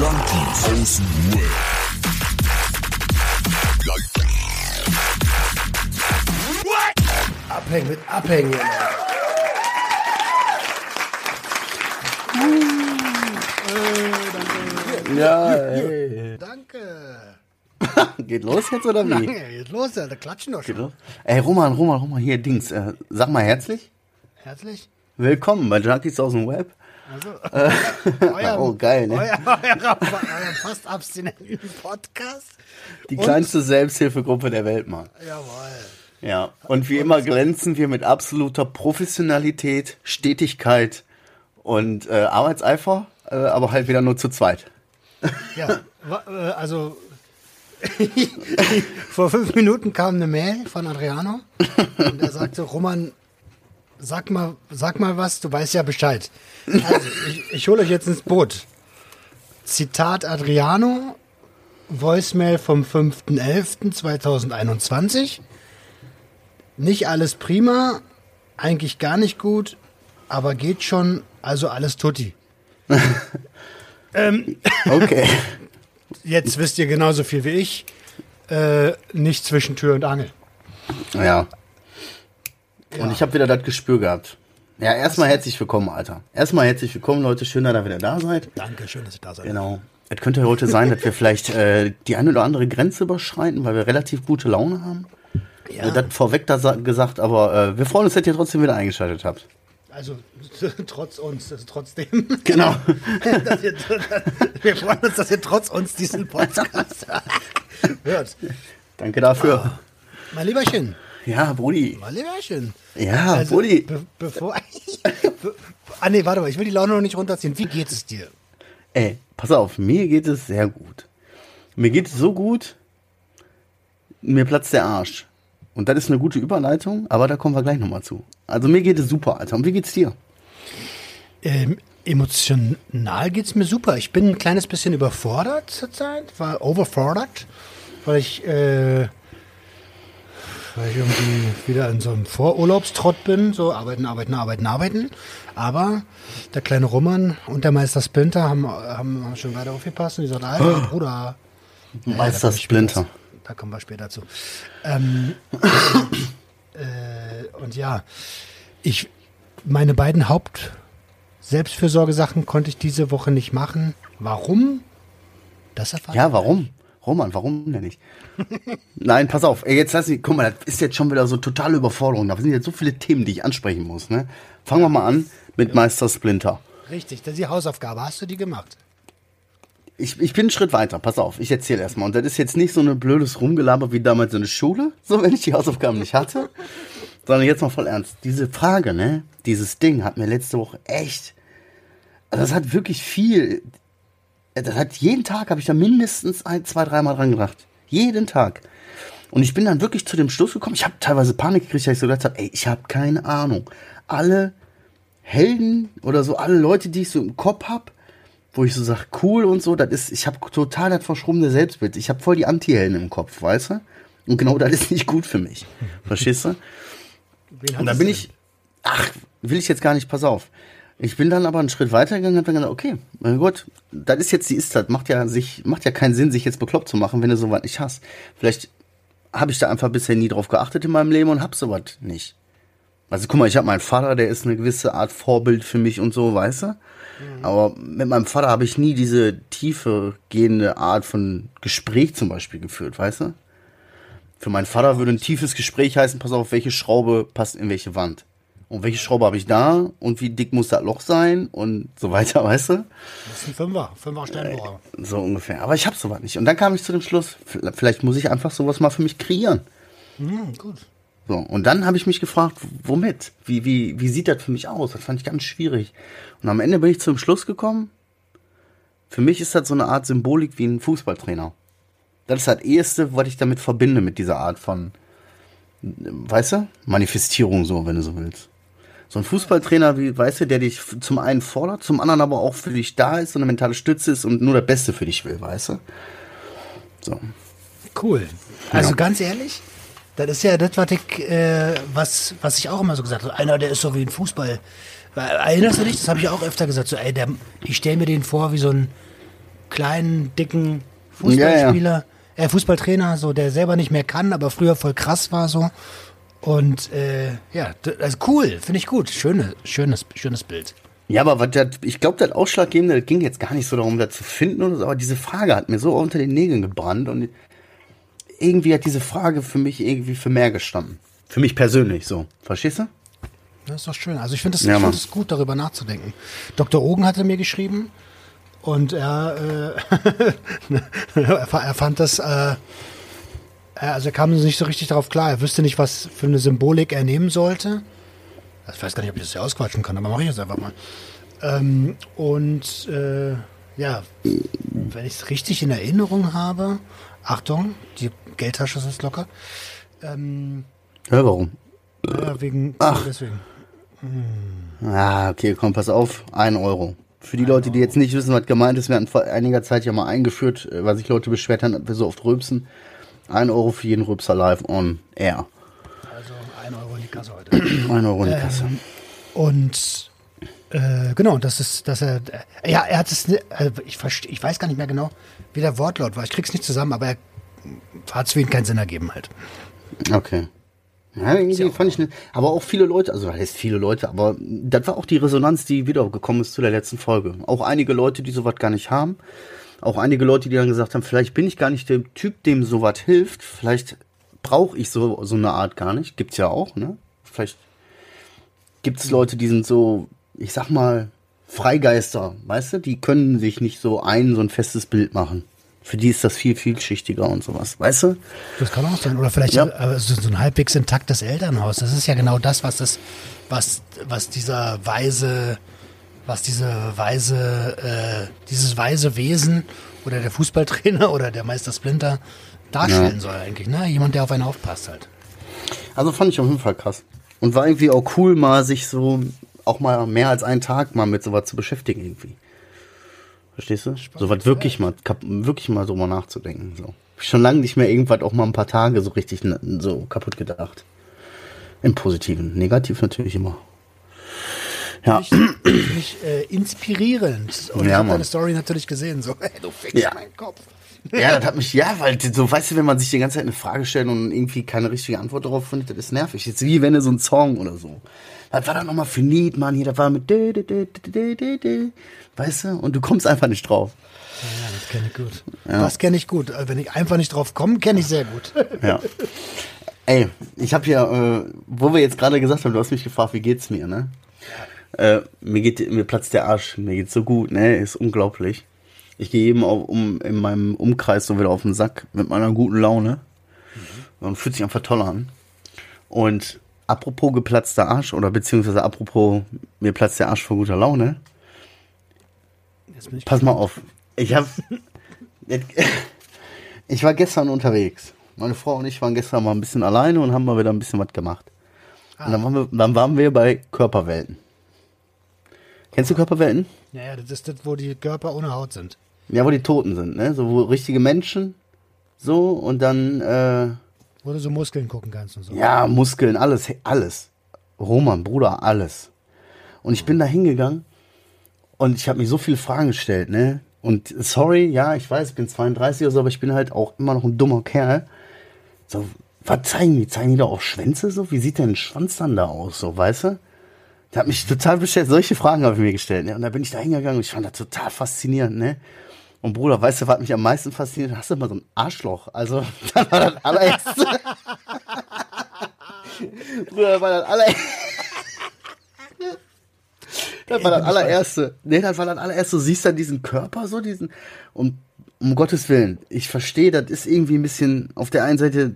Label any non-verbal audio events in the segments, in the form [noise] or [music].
Junkies aus dem Web. Abhängen mit Abhängen. Ja, ey. Danke. [laughs] Geht los jetzt oder wie? Danke. Jetzt los, Alter. Klatschen doch Geht schon. los? Ey, Roman, Roman, Roman, hier, Dings. Äh, sag mal herzlich. Herzlich. Willkommen bei Junkies aus dem Web. Also, [laughs] oh, geil, ne? Euer, euer, euer fast abstinenten Podcast. Die Und- kleinste Selbsthilfegruppe der Welt, Mann. Jawohl. Ja. Und wie immer glänzen wir mit absoluter Professionalität, Stetigkeit und äh, Arbeitseifer, äh, aber halt wieder nur zu zweit. Ja, äh, also [laughs] vor fünf Minuten kam eine Mail von Adriano und er sagte, Roman, sag mal, sag mal was, du weißt ja Bescheid. Also, ich, ich hole euch jetzt ins Boot. Zitat Adriano, Voicemail vom 5.11.2021. Nicht alles prima, eigentlich gar nicht gut, aber geht schon, also alles tutti. [laughs] Okay. Jetzt wisst ihr genauso viel wie ich. Äh, nicht zwischen Tür und Angel. ja. Und ich habe wieder das Gespür gehabt. Ja, erstmal herzlich willkommen, Alter. Erstmal herzlich willkommen, Leute. Schön, dass ihr wieder da seid. Danke, schön, dass ihr da seid. Genau. Es könnte heute sein, dass wir vielleicht äh, die eine oder andere Grenze überschreiten, weil wir relativ gute Laune haben. Ja. Äh, Das vorweg da sa- gesagt, aber äh, wir freuen uns, dass ihr trotzdem wieder eingeschaltet habt. Also [laughs] trotz uns, also trotzdem. [laughs] Genau. [laughs] ihr, wir freuen uns, dass ihr trotz uns diesen Podcast hört. Danke dafür. Mein Lieberchen, Ja, Brudi. mein Lieberchen. Ja, Also, Brudi. be bevor. [laughs] be ah, nee, warte mal, ich will die Laune noch nicht runterziehen. Wie geht es dir? Ey, pass auf, mir geht es sehr gut. Mir geht es so gut, mir platzt der Arsch. Und das ist eine gute Überleitung, aber da kommen wir gleich nochmal zu. Also mir geht es super, Alter. Und wie geht's dir? Ähm, emotional geht's mir super. Ich bin ein kleines bisschen überfordert zurzeit, war overfordert, weil ich, äh, weil ich irgendwie wieder in so einem Vorurlaubstrott bin, so arbeiten, arbeiten, arbeiten, arbeiten. Aber der kleine Roman und der Meister Splinter haben, haben, haben schon weiter aufgepasst und die sagen, Alter, Bruder. Meister da kommen wir später Splinter. Da kommen wir später zu. Ähm, äh, und ja, ich, meine beiden Haupt Selbstfürsorgesachen konnte ich diese Woche nicht machen. Warum? Das erfahren Ja, warum? Roman, warum denn nicht? [laughs] Nein, pass auf. Ey, jetzt lass mich, guck mal, das ist jetzt schon wieder so totale Überforderung. Da sind jetzt so viele Themen, die ich ansprechen muss, ne? Fangen wir mal an mit Meister Splinter. Richtig, das ist die Hausaufgabe. Hast du die gemacht? Ich, ich bin einen Schritt weiter, pass auf, ich erzähle erstmal. Und das ist jetzt nicht so ein blödes Rumgelaber wie damals in der Schule, [laughs] so wenn ich die Hausaufgaben nicht hatte, [laughs] sondern jetzt mal voll ernst. Diese Frage, ne, dieses Ding hat mir letzte Woche echt, also das hat wirklich viel, das hat jeden Tag, habe ich da mindestens ein, zwei, dreimal dran gedacht. Jeden Tag. Und ich bin dann wirklich zu dem Schluss gekommen, ich habe teilweise Panik gekriegt, weil ich so gedacht habe, ey, ich habe keine Ahnung. Alle Helden oder so, alle Leute, die ich so im Kopf hab, wo ich so sag, cool und so, das ist, ich habe total das verschrobene Selbstbild. Ich habe voll die Anti-Helden im Kopf, weißt du? Und genau das ist nicht gut für mich. [laughs] Verstehst du? Wen Und hattest bin ich, ach, will ich jetzt gar nicht, pass auf. Ich bin dann aber einen Schritt weiter gegangen und hab dann gesagt, okay, mein Gott, das ist jetzt die Ist-Tat, macht ja sich, macht ja keinen Sinn, sich jetzt bekloppt zu machen, wenn du sowas nicht hast. Vielleicht habe ich da einfach bisher nie drauf geachtet in meinem Leben und hab sowas nicht. Also guck mal, ich habe meinen Vater, der ist eine gewisse Art Vorbild für mich und so, weißt du? Aber mit meinem Vater habe ich nie diese tiefe gehende Art von Gespräch zum Beispiel geführt, weißt du? Für meinen Vater würde ein tiefes Gespräch heißen, pass auf, welche Schraube passt in welche Wand. Und welche Schraube habe ich da und wie dick muss das Loch sein und so weiter, [laughs] weißt du? Das ist ein Fünfer, Fünfer Sternbohrer. So ungefähr. Aber ich habe sowas nicht. Und dann kam ich zu dem Schluss, vielleicht muss ich einfach sowas mal für mich kreieren. Hm, gut. So, und dann habe ich mich gefragt, womit? Wie, wie, wie sieht das für mich aus? Das fand ich ganz schwierig. Und am Ende bin ich zum Schluss gekommen, für mich ist das so eine Art Symbolik wie ein Fußballtrainer. Das ist das Eheste, was ich damit verbinde, mit dieser Art von, weißt du, Manifestierung so, wenn du so willst. So ein Fußballtrainer, wie, weißt du, der dich zum einen fordert, zum anderen aber auch für dich da ist, so eine mentale Stütze ist und nur das Beste für dich will, weißt du? So. Cool. Also Ja. ganz ehrlich, das ist ja das, was ich, äh, was, was ich auch immer so gesagt habe. Einer, der ist so wie ein Fußball. Erinnerst du dich? Das habe ich auch öfter gesagt. So, ey, der, ich stelle mir den vor wie so ein, kleinen, dicken Fußballspieler, äh, Fußballtrainer, so der selber nicht mehr kann, aber früher voll krass war so. Und äh, ja, also cool, finde ich gut. Schöne, schönes, schönes Bild. Ja, aber was das, ich glaube, das Ausschlaggebende, das ging jetzt gar nicht so darum, das zu finden oder so, aber diese Frage hat mir so unter den Nägeln gebrannt und irgendwie hat diese Frage für mich irgendwie für mehr gestanden. Für mich persönlich so. Verstehst du? Das ist doch schön. Also ich finde es Ja, find gut, darüber nachzudenken. Dr. Ogen hatte mir geschrieben und er, äh, [laughs] er, fa- fand das, äh, also er kam nicht so richtig darauf klar. Er wüsste nicht, was für eine Symbolik er nehmen sollte. Also Ich weiß gar nicht, ob ich das hier ausquatschen kann, aber mache ich jetzt einfach mal. Ähm, und äh, ja, wenn ich es richtig in Erinnerung habe, Achtung, die Geldtasche ist locker. Ähm, Ja, warum? ja, wegen deswegen. Ah, okay, komm, pass auf. Ein Euro. Für die Leute, die jetzt nicht wissen, was gemeint ist, wir hatten vor einiger Zeit ja mal eingeführt, äh, weil sich Leute beschwert haben, dass wir so oft rülpsen. Ein Euro für jeden Rülpser live on air. Also ein Euro in die Kasse heute. [clears throat] Ein Euro in die Kasse. Ähm, und äh, genau, das ist, dass er, äh, ja, er hat es, ne- äh, ich verstehe, ich weiß gar nicht mehr genau, wie der Wortlaut war. Ich krieg's nicht zusammen, aber er hat es für ihn keinen Sinn ergeben halt. Okay. Ja, irgendwie fand ich nicht. Aber auch viele Leute, also das heißt viele Leute, aber das war auch die Resonanz, die wiedergekommen ist zu der letzten Folge. Auch einige Leute, die sowas gar nicht haben. Auch einige Leute, die dann gesagt haben, vielleicht bin ich gar nicht der Typ, dem sowas hilft. Vielleicht brauche ich so, so eine Art gar nicht. Gibt's ja auch, ne? Vielleicht gibt's Leute, die sind so, ich sag mal, Freigeister, weißt du? Die können sich nicht so ein, so ein festes Bild machen. Für die ist das viel, vielschichtiger und sowas, weißt du? Das kann auch sein. Oder vielleicht Ja. so so ein halbwegs intaktes Elternhaus. Das ist ja genau das, was das, was, was dieser weise, was diese weise, äh, dieses weise Wesen oder der Fußballtrainer [laughs] oder der Meister Splinter darstellen soll eigentlich. Ne? Jemand, der auf einen aufpasst halt. Also fand ich auf jeden Fall krass. Und war irgendwie auch cool, mal sich so auch mal mehr als einen Tag mal mit sowas zu beschäftigen irgendwie. Verstehst du? So was wirklich mal, wirklich mal so mal nachzudenken. So. Schon lange nicht mehr irgendwas auch mal ein paar Tage so richtig so kaputt gedacht. Im Positiven. Negativ natürlich immer. Ja. Finde ich äh, inspirierend. Und ich Ja, habe Mann. deine Story natürlich gesehen. So, hey, [laughs] du fickst Ja. meinen Kopf. Ja, das hat mich, ja, weil so, weißt du, wenn man sich die ganze Zeit eine Frage stellt und irgendwie keine richtige Antwort darauf findet, das ist nervig. Jetzt wie wenn du so ein Song oder so. Was war da nochmal für Lied, Mann? Hier, das war mit dä, dä, dä, dä, dä, dä. Weißt du? Und du kommst einfach nicht drauf. Ja, das kenne ich gut. Das kenne ich gut. Äh, Wenn ich einfach nicht drauf komme, kenne ich sehr gut. [laughs] Ja. Ey, ich habe hier, äh, wo wir jetzt gerade gesagt haben, du hast mich gefragt, wie geht's mir, ne? Äh, mir geht, mir platzt der Arsch, mir geht's so gut, ne? Ist unglaublich. Ich gehe jedem auf, um, in meinem Umkreis so wieder auf den Sack mit meiner guten Laune. Und fühlt sich einfach toll an. Und apropos geplatzter Arsch, oder beziehungsweise apropos mir platzt der Arsch vor guter Laune, Pass mal auf. Ich hab. [laughs] Ich war gestern unterwegs. Meine Frau und ich waren gestern mal ein bisschen alleine und haben mal wieder ein bisschen was gemacht. Und dann waren, wir, dann waren wir bei Körperwelten. Kennst du Körperwelten? Ja, ja, das ist das, wo die Körper ohne Haut sind. Ja, wo die Toten sind, ne? So, wo richtige Menschen. So, und dann, äh, Wo du so Muskeln gucken kannst und so. ja, Muskeln, alles, alles. Roman, Bruder, alles. Und ich bin da hingegangen und ich habe mir so viele Fragen gestellt, ne? Und sorry, ja, ich weiß, ich bin 32 oder so, aber ich bin halt auch immer noch ein dummer Kerl. So, was zeigen die? Zeigen die da auch Schwänze so? Wie sieht denn ein Schwanz dann da aus, so, weißt du? Der hat mich total bestellt. Solche Fragen habe ich mir gestellt. Ne? Und da bin ich da hingegangen und ich fand das total faszinierend, ne? Und Bruder, weißt du, was mich am meisten fasziniert? Hast du mal so ein Arschloch? Also, das war das allererste. Bruder, war das allererste. Das war das allererste. Nee, das war das allererste. Du siehst dann diesen Körper so, diesen. Und um Gottes Willen, ich verstehe, das ist irgendwie ein bisschen. Auf der einen Seite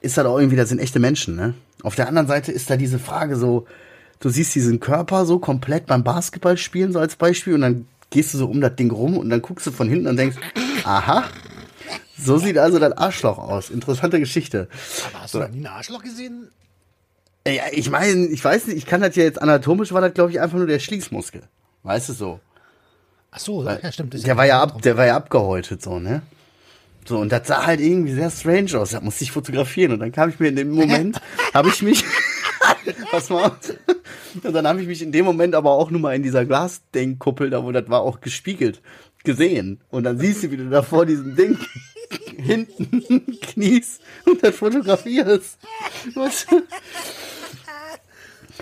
ist das auch irgendwie, das sind echte Menschen, ne? Auf der anderen Seite ist da diese Frage so, du siehst diesen Körper so komplett beim Basketballspielen, so als Beispiel, und dann gehst du so um das Ding rum und dann guckst du von hinten und denkst, aha, so sieht also das Arschloch aus. Interessante Geschichte. Aber hast du noch nie ein Arschloch gesehen? Ja, ich meine, ich weiß nicht, ich kann das ja jetzt anatomisch war das, glaube ich, einfach nur der Schließmuskel. Weißt du so? Ach so, ja, stimmt. Der war ja ab, der war ja abgehäutet, so, ne? So, und das sah halt irgendwie sehr strange aus. Da musste ich fotografieren. Und dann kam ich mir in dem Moment, [laughs] habe ich mich, [laughs] was mal, und dann habe ich mich in dem Moment aber auch nur mal in dieser Glasdenkkuppel, da wo das war, auch gespiegelt, gesehen. Und dann siehst du, wie du da vor diesem Ding [laughs] hinten [laughs] kniest und dann fotografierst. Was?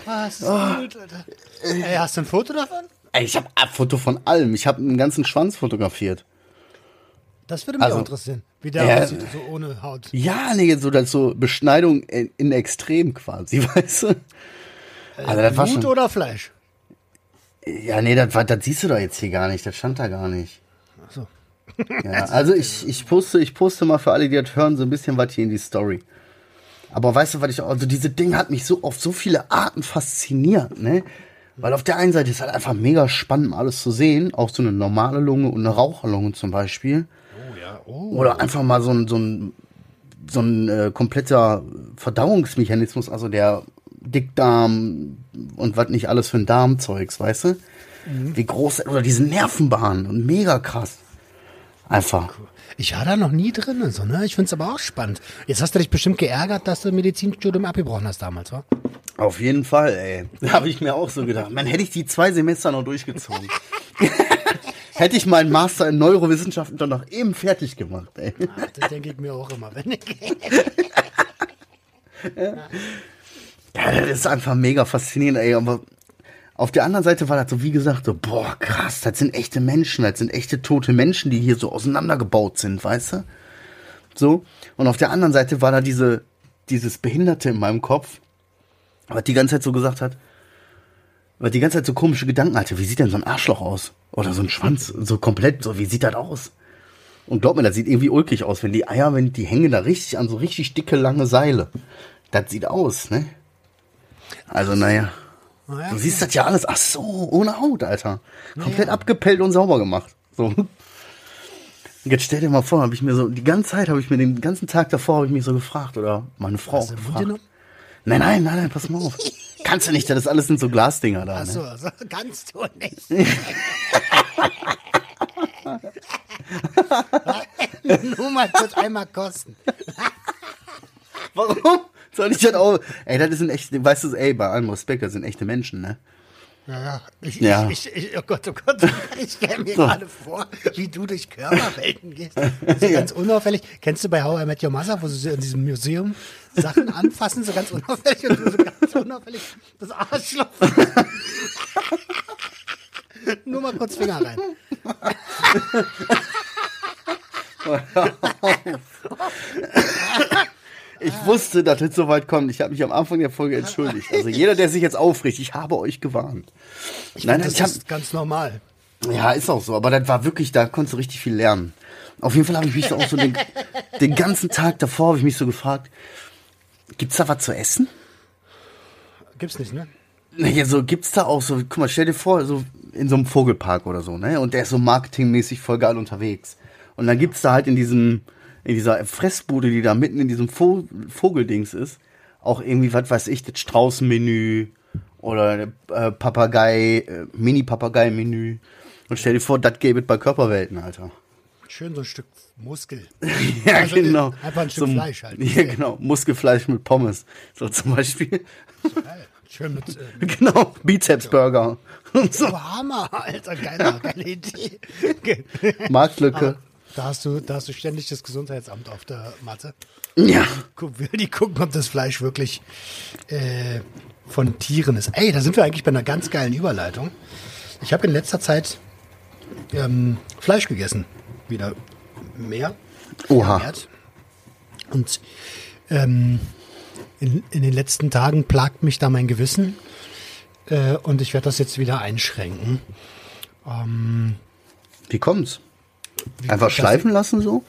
Was? Gut, Alter. Ey, hast du ein Foto davon? Ey, ich habe ein Foto von allem. Ich habe einen ganzen Schwanz fotografiert. Das würde mich Also- auch interessieren. Wie der Ja. aussieht, so ohne Haut. Ja, nee, so, das so Beschneidung in, in Extrem quasi, [laughs] weißt du? Also das war Blut schon, oder Fleisch? ja, nee, das, das siehst du doch jetzt hier gar nicht. Das stand da gar nicht. Ach so. Ja, also ich, ich poste, ich poste mal für alle, die das hören, so ein bisschen was hier in die Story. Aber weißt du, was ich auch, also diese Ding hat mich so auf so viele Arten fasziniert, ne? Weil auf der einen Seite ist halt einfach mega spannend, mal alles zu sehen. Auch so eine normale Lunge und eine Raucherlunge zum Beispiel. Oh. Oder einfach mal so ein, so ein, so ein äh, kompletter Verdauungsmechanismus, also der Dickdarm und was nicht alles für ein Darmzeugs, weißt du? Wie groß, oder diese Nervenbahnen und mega krass. Einfach. Ich war da noch nie drin, so, ne? Ich find's aber auch spannend. Jetzt hast du dich bestimmt geärgert, dass du Medizinstudium abgebrochen hast damals, wa? Auf jeden Fall, ey. [laughs] Da habe ich mir auch so gedacht. Man, hätte ich die zwei Semester noch durchgezogen. [laughs] hätte ich meinen Master in Neurowissenschaften dann noch eben fertig gemacht, ey. Das denke ich mir auch immer. Wenn ich Ja, das ist einfach mega faszinierend, ey. Aber auf der anderen Seite war das so, wie gesagt, so, boah, krass, das sind echte Menschen, das sind echte tote Menschen, die hier so auseinandergebaut sind, weißt du? So. Und auf der anderen Seite war da diese, dieses Behinderte in meinem Kopf, was die ganze Zeit so gesagt hat, was die ganze Zeit so komische Gedanken hatte. Wie sieht denn so ein Arschloch aus? Oder so ein Schwanz, so komplett, so, wie sieht das aus? Und glaub mir, das sieht irgendwie ulkig aus, wenn die Eier, wenn die hängen da richtig an so richtig dicke, lange Seile. Das sieht aus, ne? Also, naja. Naja, Du siehst das ja alles, ach so, ohne Haut, Alter. Komplett abgepellt und sauber gemacht. So. Jetzt stell dir mal vor, habe ich mir so, die ganze Zeit habe ich mir den ganzen Tag davor habe ich mich so gefragt oder meine Frau Hast gefragt. Nein, nein, nein, nein, pass mal auf. Kannst du nicht, das alles sind so Glasdinger da. Achso, Ne? also kannst du nicht. [laughs] [laughs] Nur mal kurz einmal kosten. [laughs] Warum? Soll ich das auch? Ey, das sind echte, weißt du, ey, bei allem Respekt, das sind echte Menschen, ne? Ja, ja. Ich, Ja. Ich, ich, oh Gott, oh Gott. Ich stelle mir gerade vor, wie du durch Körperwelten gehst. So ganz unauffällig. Kennst du bei How I Met Your Mother, wo sie so in diesem Museum Sachen anfassen, so ganz unauffällig und du so ganz unauffällig das Arschloch. Nur mal kurz Finger rein. Ich wusste, dass es so weit kommt. Ich habe mich am Anfang der Folge entschuldigt. Also jeder, der sich jetzt aufricht, ich habe euch gewarnt. nein, nein, das ich hab, ist ganz normal. ja, ist auch so. Aber das war wirklich, da konntest du richtig viel lernen. Auf jeden Fall habe ich mich so auch so den, den ganzen Tag davor habe ich mich so gefragt, gibt's da was zu essen? Gibt's nicht, ne? Naja, so gibt's da auch so, guck mal, stell dir vor, so in so einem Vogelpark oder so, ne? Und der ist so marketingmäßig voll geil unterwegs. Und dann gibt's da halt in diesem, in dieser Fressbude, die da mitten in diesem Vo Vogeldings ist, auch irgendwie, was weiß ich, das Straußenmenü oder äh, Papagei, äh, Mini-Papagei-Menü. Und stell dir vor, das gäbe es bei Körperwelten, Alter. Schön so ein Stück Muskel. [laughs] Ja, Also, genau. einfach ein Stück Fleisch halt. Ja, genau. Muskelfleisch mit Pommes. So zum Beispiel. Geil. Schön mit. Äh, [laughs] genau. Bizepsburger. Und [laughs] so. oh, Hammer, Alter, geile, geile Idee. Marktlücke. Da hast, du, da hast du ständig das Gesundheitsamt auf der Matte. Ja. Will die gucken, ob das Fleisch wirklich äh, von Tieren ist. Ey, da sind wir eigentlich bei einer ganz geilen Überleitung. Ich habe in letzter Zeit ähm, Fleisch gegessen. Wieder mehr. Oha. vermehrt. Und ähm, in, in den letzten Tagen plagt mich da mein Gewissen. Äh, und ich werde das jetzt wieder einschränken. Wie kommt's? Einfach das- schleifen lassen so?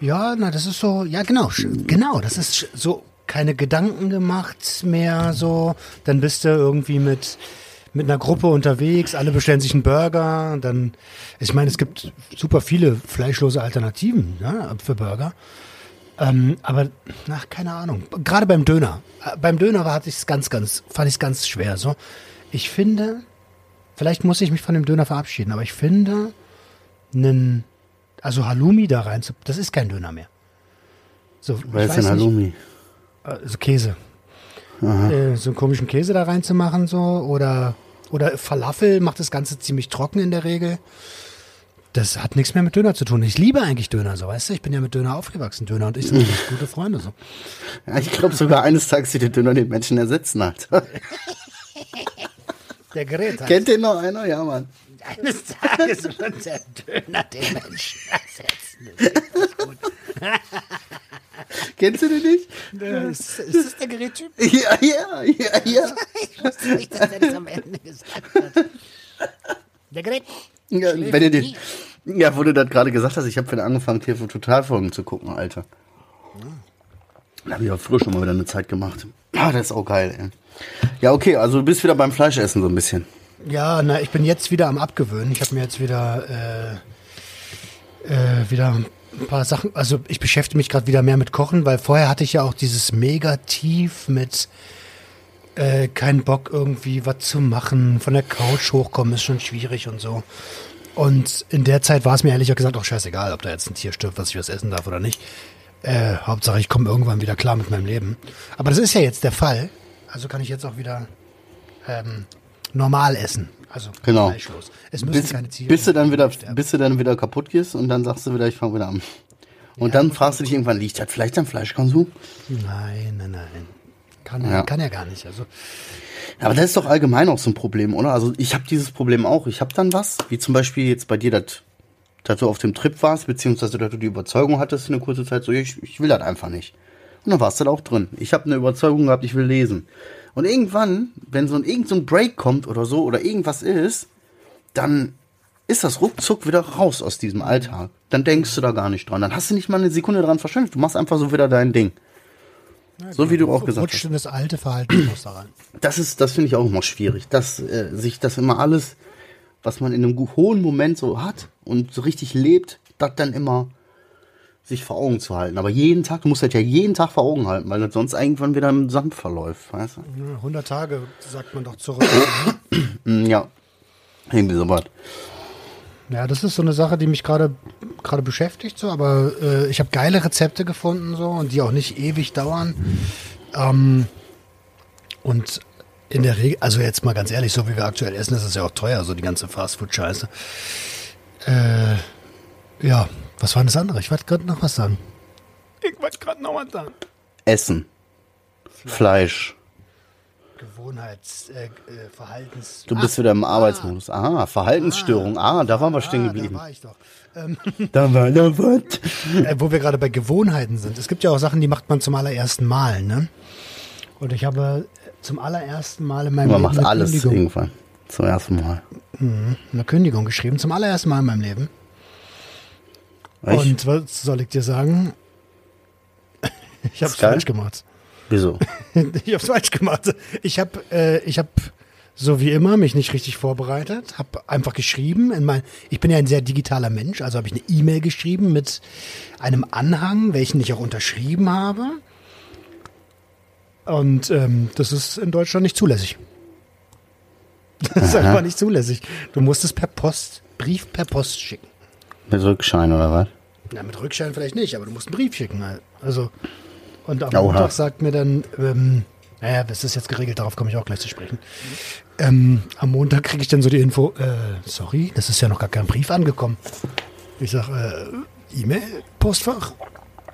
Ja, na, das ist so, ja, genau, genau, das ist so keine Gedanken gemacht mehr, so. Dann bist du irgendwie mit, mit einer Gruppe unterwegs, alle bestellen sich einen Burger, dann, ich meine, es gibt super viele fleischlose Alternativen, ja, für Burger. Ähm, aber, nach keine Ahnung. Gerade beim Döner. Äh, beim Döner hatte ich es ganz, ganz, fand ich es ganz schwer, so. Ich finde, vielleicht muss ich mich von dem Döner verabschieden, aber ich finde, einen, also Halloumi da rein, zu- das ist kein Döner mehr. So, ich ist denn nicht, Halloumi? äh, so Käse. Äh, so einen komischen Käse da reinzumachen, so, oder, oder Falafel macht das Ganze ziemlich trocken in der Regel. das hat nichts mehr mit Döner zu tun. Ich liebe eigentlich Döner, so weißt du. Ich bin ja mit Döner aufgewachsen. Döner und ich sind [laughs] gute Freunde. So. Ja, ich glaube sogar eines Tages wird der Döner den Menschen ersetzen, Alter. [laughs] Der Gerät hat Kennt den noch einer? Ja, Mann. eines Tages wird der Döner den Menschen ersetzen. Das ist gut. [laughs] [laughs] Kennst du den nicht? Ist, ist das der Gerättyp? [laughs] Ja, ja, ja, ja. [laughs] Ich wusste nicht, dass er das am Ende gesagt hat. Der Gerät. ja wenn ihr den, ja, wo du das gerade gesagt hast, ich habe wieder angefangen, TV Totalfolgen zu gucken, Alter. Da habe ich auch früher schon mal wieder eine Zeit gemacht. Ah, das ist auch geil, ey. Ja, okay, also du bist wieder beim Fleischessen so ein bisschen. Ja, na, ich bin jetzt wieder am Abgewöhnen. Ich habe mir jetzt wieder, äh, äh, wieder ein paar Sachen, also ich beschäftige mich gerade wieder mehr mit Kochen, weil vorher hatte ich ja auch dieses Mega-Tief mit äh, keinen Bock irgendwie was zu machen, von der Couch hochkommen ist schon schwierig und so. Und in der Zeit war es mir ehrlich gesagt auch scheißegal, ob da jetzt ein Tier stirbt, was ich was essen darf oder nicht. Äh, Hauptsache, ich komme irgendwann wieder klar mit meinem Leben. Aber das ist ja jetzt der Fall. Also kann ich jetzt auch wieder ähm, normal essen. Also Genau. fleischlos. Es müssen Bis, keine Tiere bis, du dann wieder, bis du dann wieder kaputt gehst und dann sagst du wieder, ich fange wieder an. Und dann fragst du dich irgendwann, liegt das vielleicht am Fleischkonsum? Nein, nein, nein. Kann, ja. Ja. kann ja gar nicht. Also Aber das ist doch allgemein auch so ein Problem, oder? Also ich habe dieses Problem auch. Ich habe dann was, wie zum Beispiel jetzt bei dir, das, dass du auf dem Trip warst, beziehungsweise dass du die Überzeugung hattest in einer kurzen Zeit, so ich, ich will das einfach nicht. Und dann warst du da auch drin. Ich habe eine Überzeugung gehabt, ich will lesen. Und irgendwann, wenn so ein irgend so ein Break kommt oder so oder irgendwas ist, dann ist das ruckzuck wieder raus aus diesem Alltag. Dann denkst du da gar nicht dran. Dann hast du nicht mal eine Sekunde dran verschwendet. Du machst einfach so wieder dein Ding. So wie du auch gesagt rutscht hast. in das alte Verhalten da rein. Das ist, das finde ich auch immer schwierig, dass äh, sich das immer alles, was man in einem hohen Moment so hat und so richtig lebt, das dann immer sich vor Augen zu halten. Aber jeden Tag, du musst das ja jeden Tag vor Augen halten, weil das sonst irgendwann wieder im Sand verläuft, weißt du? Ja, 100 Tage sagt man doch zurück. [clears throat] Mm, Ja, irgendwie sowas. Ja, das ist so eine Sache, die mich gerade gerade beschäftigt, so, aber äh, ich habe geile Rezepte gefunden so und die auch nicht ewig dauern. Ähm, und in der Regel, also jetzt mal ganz ehrlich, so wie wir aktuell essen, ist es ja auch teuer, so die ganze Fastfood-Scheiße. Äh, ja, was war denn das andere? Ich wollte gerade noch was sagen. Ich wollte gerade noch was sagen. Essen, Fleisch. Gewohnheits, äh, äh, Verhaltens. Du bist wieder im Arbeitsmodus. Ah, Verhaltensstörung. Ah, da waren wir stehen ah, geblieben. Da war ich doch. Ähm, [laughs] Da war da was. äh, wo wir gerade bei Gewohnheiten sind. Es gibt ja auch Sachen, die macht man zum allerersten Mal, ne? Und ich habe zum allerersten Mal in meinem Man Leben macht eine alles Kündigung, irgendwann. Zum ersten Mal. eine Kündigung geschrieben, zum allerersten Mal in meinem Leben. Echt? Und was soll ich dir sagen? [laughs] Ich habe es falsch gemacht. Wieso? [laughs] Ich habe falsch gemacht. Ich habe, äh, ich habe so wie immer mich nicht richtig vorbereitet, habe einfach geschrieben. In mein, ich bin ja ein sehr digitaler Mensch, also habe ich eine E-Mail geschrieben mit einem Anhang, welchen ich auch unterschrieben habe. Und ähm, das ist in Deutschland nicht zulässig. [laughs] Das ist einfach nicht zulässig. Du musst es per Post, Brief per Post schicken. Mit Rückschein oder was? Ja, mit Rückschein vielleicht nicht, aber du musst einen Brief schicken. halt. Also, und am Oha. Montag sagt mir dann, ähm, naja, das ist jetzt geregelt, darauf komme ich auch gleich zu sprechen. Ähm, am Montag kriege ich dann so die Info, äh, sorry, das ist ja noch gar kein Brief angekommen. Ich sag, äh, E-Mail, Postfach.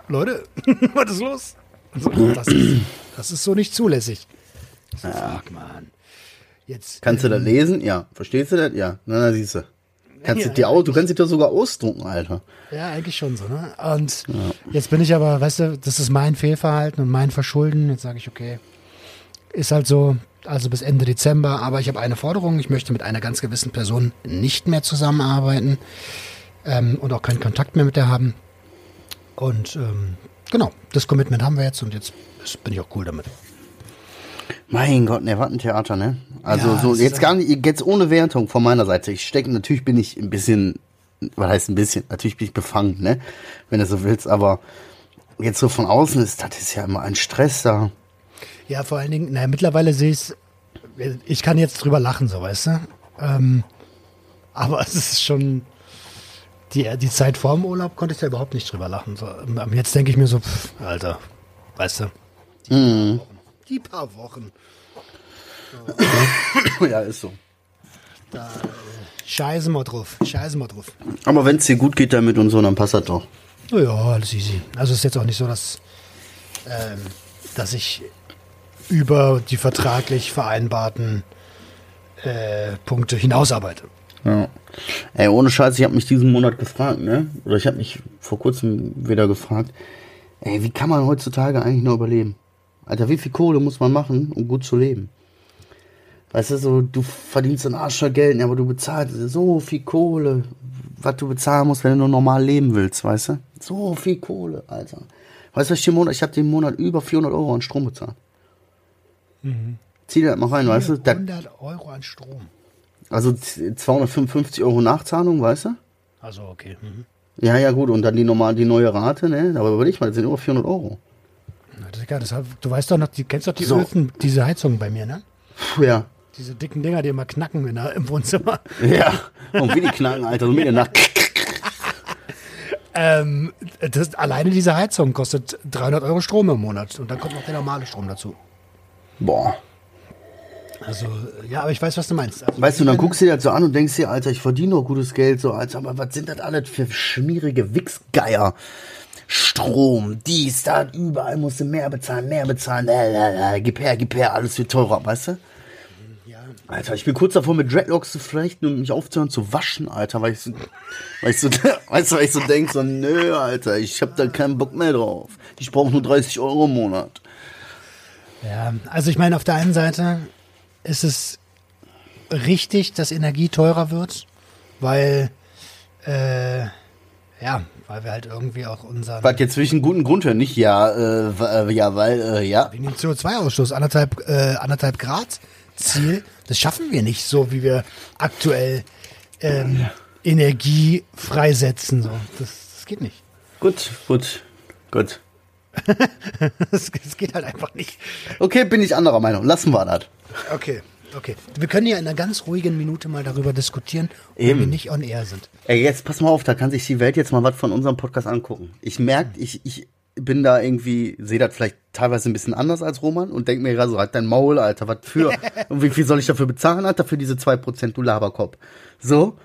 Leute, [laughs] was ist los? So, das, ist, das ist so nicht zulässig. Ich sag, fuck, man. Jetzt, Kannst du ähm, das lesen? Ja. Verstehst du das? Ja. Na, na siehst du. Kannst Ja, du dir auch, du kannst dich doch sogar ausdrucken, Alter. Ja, eigentlich schon so, ne? Und jetzt bin ich aber, weißt du, das ist mein Fehlverhalten und mein Verschulden. Jetzt sage ich, okay, ist halt so, also bis Ende Dezember, aber ich habe eine Forderung, ich möchte mit einer ganz gewissen Person nicht mehr zusammenarbeiten ähm, und auch keinen Kontakt mehr mit der haben. Und ähm, genau, das Commitment haben wir jetzt und jetzt bin ich auch cool damit. Mein Gott, ne, was ein Theater, ne? Also Ja, so, jetzt gar nicht, jetzt ohne Wertung von meiner Seite. Ich stecke, natürlich bin ich ein bisschen, was heißt ein bisschen, natürlich bin ich befangen, ne? Wenn du so willst, aber jetzt so von außen ist, das ist ja immer ein Stress da. Ja, vor allen Dingen, naja, mittlerweile sehe ich ich kann jetzt drüber lachen, so weißt du. Ähm, aber [laughs] es ist schon, die, die Zeit vor dem Urlaub konnte ich da überhaupt nicht drüber lachen. So, ähm, jetzt denke ich mir so, pff, Alter, weißt du. Die, paar Wochen, Wochen, [coughs] ja, ist so. da äh, Scheiße mal drauf. Scheiße mal drauf. Aber wenn es dir gut geht damit und so, dann passt das doch. Ja, alles easy. Also es ist jetzt auch nicht so, dass, ähm, dass ich über die vertraglich vereinbarten äh, Punkte hinausarbeite. Ja. Ey, ohne Scheiß, ich habe mich diesen Monat gefragt, ne? Oder ich habe mich vor kurzem wieder gefragt, ey, wie kann man heutzutage eigentlich noch überleben? Alter, wie viel Kohle muss man machen, um gut zu leben? Weißt du, so, du verdienst ein Arsch voll Geld, aber du bezahlst so viel Kohle, was du bezahlen musst, wenn du nur normal leben willst, weißt du? So viel Kohle, Alter. Weißt du, was ich Monat, ich habe den Monat über 400 Euro an Strom bezahlt. Zieh dir das mal rein, weißt du? Da, 100 Euro an Strom. also 255 Euro Nachzahlung, weißt du? Also okay. Mhm. Ja, ja, gut, und dann die normal, die neue Rate, ne? Aber überleg mal, das sind über 400 Euro. Das ist egal. Das, du weißt doch noch, die, kennst doch die So. Öfen, diese Heizungen bei mir, ne? Ja. Diese dicken Dinger, die immer knacken in der, im Wohnzimmer. Ja. Und wie die knacken, Alter, so der Nacht. Ähm, das, alleine diese Heizung kostet 300 Euro Strom im Monat. Und dann kommt noch der normale Strom dazu. Boah. Also, ja, aber ich weiß, was du meinst. Also, Weißt du, dann guckst du dir das so an und denkst dir, Alter, ich verdiene doch gutes Geld, so, Alter, aber was sind das alles für schmierige Wichsgeier? Strom, dies, das, überall musst du mehr bezahlen, mehr bezahlen, äh, äh, äh, gib her, gib her, alles wird teurer, weißt du? ja, Alter, ich bin kurz davor, mit Dreadlocks zu flechten und mich aufzuhören zu waschen, Alter, weil ich so, weil ich so, [laughs] weißt du, weil ich so denk, so, nö, Alter, ich hab da keinen Bock mehr drauf. Ich brauche nur 30 Euro im Monat. ja, also ich meine, auf der einen Seite ist es richtig, dass Energie teurer wird, weil, äh, ja, weil wir halt irgendwie auch unseren, Was jetzt einen guten Grund hören, nicht ja, äh, äh, ja, weil, äh, ja. wegen dem CO2-Ausstoß, anderthalb, äh, anderthalb Grad Ziel, das schaffen wir nicht, so wie wir aktuell ähm, Energie freisetzen. So. Das, das geht nicht. Gut, gut, gut. [laughs] Das, das geht halt einfach nicht. Okay, bin ich anderer Meinung. Lassen wir das. Okay, okay. Wir können ja in einer ganz ruhigen Minute mal darüber diskutieren, wenn Eben. wir nicht on air sind. Ey, jetzt pass mal auf, da kann sich die Welt jetzt mal was von unserem Podcast angucken. Ich merke, ich, ich bin da irgendwie, sehe das vielleicht teilweise ein bisschen anders als Roman und denke mir gerade so, halt dein Maul, Alter, was für, [laughs] und wie viel soll ich dafür bezahlen, Alter, für diese 2%, du Laberkopf. So,